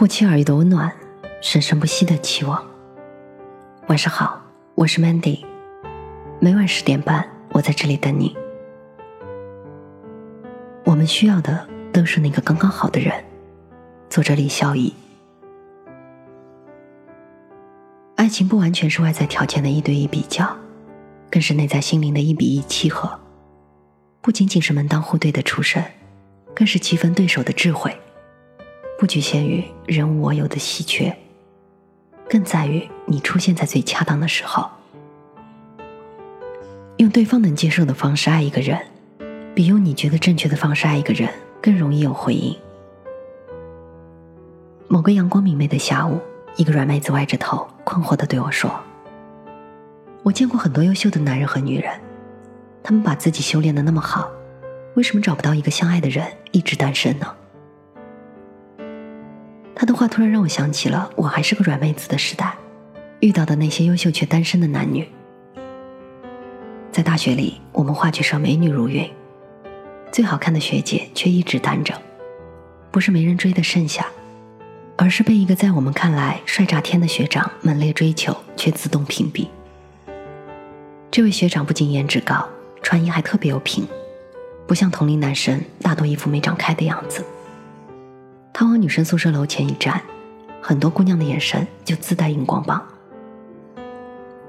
不期而遇的温暖，生生不息的期望。晚上好，我是 Mandy，每晚十点半，我在这里等你。我们需要的都是那个刚刚好的人。作者李孝义。爱情不完全是外在条件的一对一比较，更是内在心灵的一比一契合。不仅仅是门当户对的出身，更是棋逢对手的智慧。不局限于人无我有的稀缺，更在于你出现在最恰当的时候。用对方能接受的方式爱一个人，比用你觉得正确的方式爱一个人更容易有回应。某个阳光明媚的下午，一个软妹子歪着头，困惑的对我说：“我见过很多优秀的男人和女人，他们把自己修炼的那么好，为什么找不到一个相爱的人，一直单身呢？”他的话突然让我想起了我还是个软妹子的时代，遇到的那些优秀却单身的男女。在大学里，我们话剧社美女如云，最好看的学姐却一直单着，不是没人追的剩下，而是被一个在我们看来帅炸天的学长猛烈追求，却自动屏蔽。这位学长不仅颜值高，穿衣还特别有品，不像同龄男生大多一副没长开的样子。他往女生宿舍楼前一站，很多姑娘的眼神就自带荧光棒。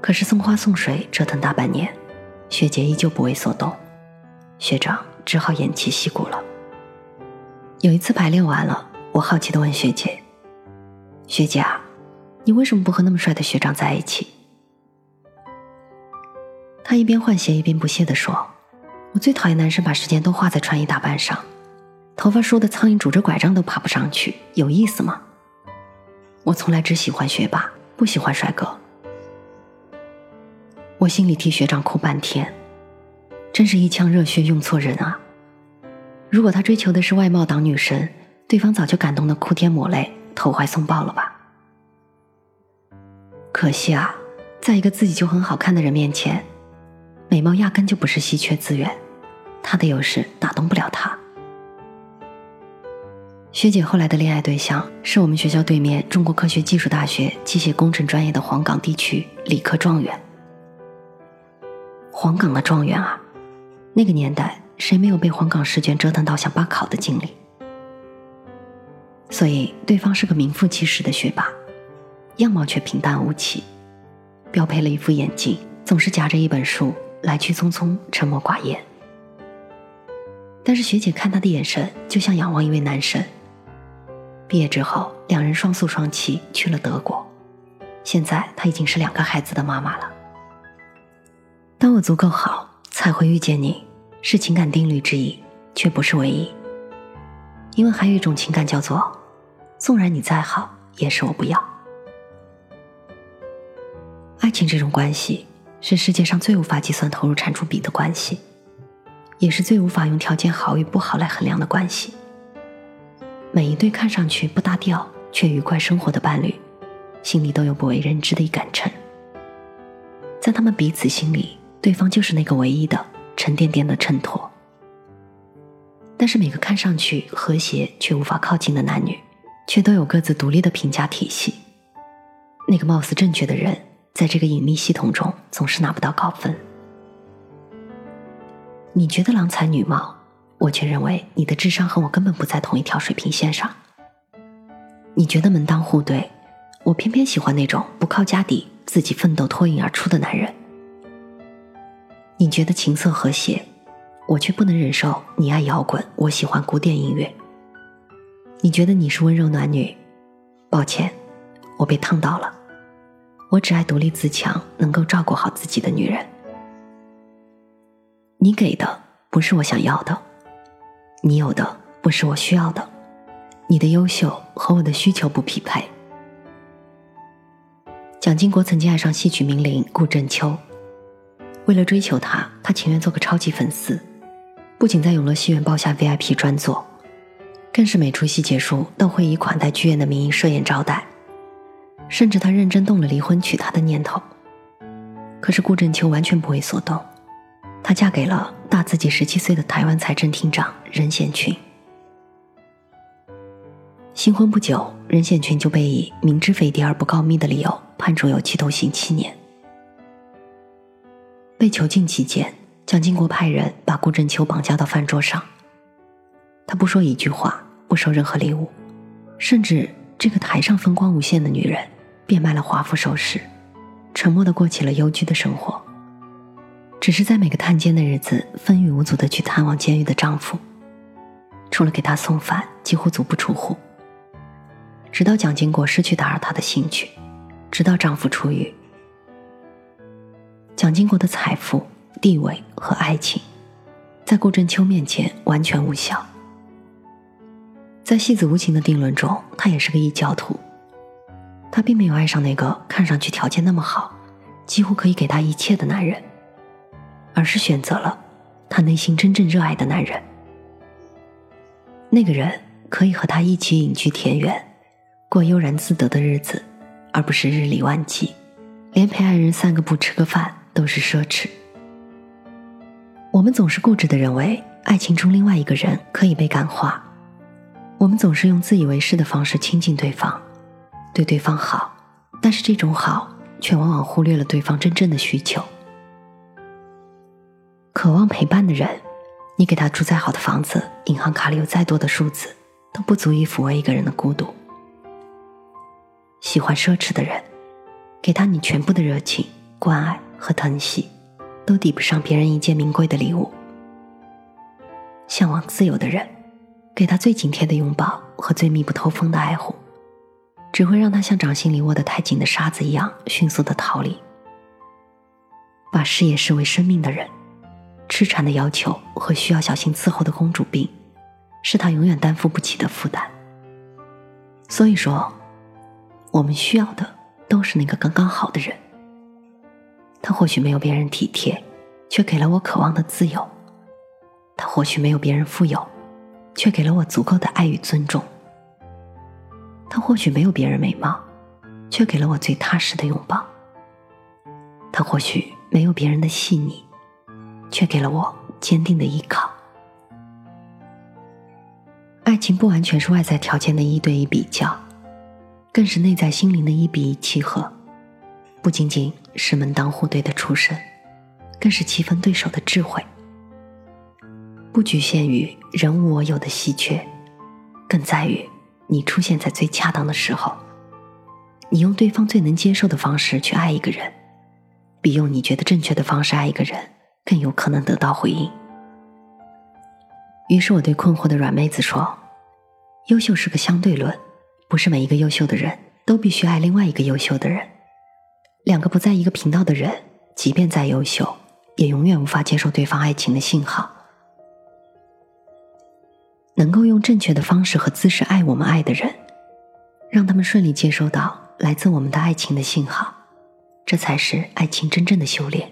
可是送花送水折腾大半年，学姐依旧不为所动，学长只好偃旗息鼓了。有一次排练完了，我好奇的问学姐：“学姐啊，你为什么不和那么帅的学长在一起？”她一边换鞋一边不屑的说：“我最讨厌男生把时间都花在穿衣打扮上。”头发梳的苍蝇拄着拐杖都爬不上去，有意思吗？我从来只喜欢学霸，不喜欢帅哥。我心里替学长哭半天，真是一腔热血用错人啊！如果他追求的是外貌党女神，对方早就感动的哭天抹泪、投怀送抱了吧？可惜啊，在一个自己就很好看的人面前，美貌压根就不是稀缺资源，他的优势打动不了他。学姐后来的恋爱对象是我们学校对面中国科学技术大学机械工程专业的黄冈地区理科状元。黄冈的状元啊，那个年代谁没有被黄冈试卷折腾到想罢考的经历？所以对方是个名副其实的学霸，样貌却平淡无奇，标配了一副眼镜，总是夹着一本书，来去匆匆，沉默寡言。但是学姐看他的眼神，就像仰望一位男神。毕业之后，两人双宿双栖去了德国。现在她已经是两个孩子的妈妈了。当我足够好，才会遇见你，是情感定律之一，却不是唯一。因为还有一种情感叫做，纵然你再好，也是我不要。爱情这种关系，是世界上最无法计算投入产出比的关系，也是最无法用条件好与不好来衡量的关系。每一对看上去不搭调却愉快生活的伴侣，心里都有不为人知的一杆秤。在他们彼此心里，对方就是那个唯一的沉甸甸的衬托。但是每个看上去和谐却无法靠近的男女，却都有各自独立的评价体系。那个貌似正确的人，在这个隐秘系统中总是拿不到高分。你觉得郎才女貌？我却认为你的智商和我根本不在同一条水平线上。你觉得门当户对，我偏偏喜欢那种不靠家底、自己奋斗脱颖而出的男人。你觉得情色和谐，我却不能忍受你爱摇滚，我喜欢古典音乐。你觉得你是温柔暖女，抱歉，我被烫到了。我只爱独立自强、能够照顾好自己的女人。你给的不是我想要的。你有的不是我需要的，你的优秀和我的需求不匹配。蒋经国曾经爱上戏曲名伶顾振秋，为了追求她，他情愿做个超级粉丝，不仅在永乐戏院包下 VIP 专座，更是每出戏结束都会以款待剧院的名义设宴招待，甚至他认真动了离婚娶她的念头。可是顾振秋完全不为所动。她嫁给了大自己十七岁的台湾财政厅长任贤群。新婚不久，任贤群就被以明知非敌而不告密的理由判处有期徒刑七年。被囚禁期间，蒋经国派人把顾振秋绑架到饭桌上，他不说一句话，不收任何礼物，甚至这个台上风光无限的女人，变卖了华服首饰，沉默的过起了幽居的生活。只是在每个探监的日子，风雨无阻的去探望监狱的丈夫，除了给他送饭，几乎足不出户。直到蒋经国失去打扰她的兴趣，直到丈夫出狱。蒋经国的财富、地位和爱情，在顾振秋面前完全无效。在戏子无情的定论中，他也是个异教徒。他并没有爱上那个看上去条件那么好、几乎可以给他一切的男人，而是选择了他内心真正热爱的男人。那个人可以和他一起隐居田园，过悠然自得的日子，而不是日理万机，连陪爱人散个步、吃个饭。都是奢侈。我们总是固执的认为，爱情中另外一个人可以被感化。我们总是用自以为是的方式亲近对方，对对方好，但是这种好却往往忽略了对方真正的需求。渴望陪伴的人，你给他住再好的房子，银行卡里有再多的数字，都不足以抚慰一个人的孤独。喜欢奢侈的人，给他你全部的热情、关爱。和疼惜，都抵不上别人一件名贵的礼物。向往自由的人，给他最紧贴的拥抱和最密不透风的爱护，只会让他像掌心里握得太紧的沙子一样迅速的逃离。把事业视为生命的人，痴缠的要求和需要小心伺候的公主病，是他永远担负不起的负担。所以说，我们需要的都是那个刚刚好的人。他或许没有别人体贴，却给了我渴望的自由；他或许没有别人富有，却给了我足够的爱与尊重；他或许没有别人美貌，却给了我最踏实的拥抱；他或许没有别人的细腻，却给了我坚定的依靠。爱情不完全是外在条件的一对一比较，更是内在心灵的一比一契合。不仅仅是门当户对的出身，更是棋逢对手的智慧。不局限于人无我有的稀缺，更在于你出现在最恰当的时候。你用对方最能接受的方式去爱一个人，比用你觉得正确的方式爱一个人更有可能得到回应。于是我对困惑的软妹子说：“优秀是个相对论，不是每一个优秀的人都必须爱另外一个优秀的人。”两个不在一个频道的人，即便再优秀，也永远无法接受对方爱情的信号。能够用正确的方式和姿势爱我们爱的人，让他们顺利接收到来自我们的爱情的信号，这才是爱情真正的修炼。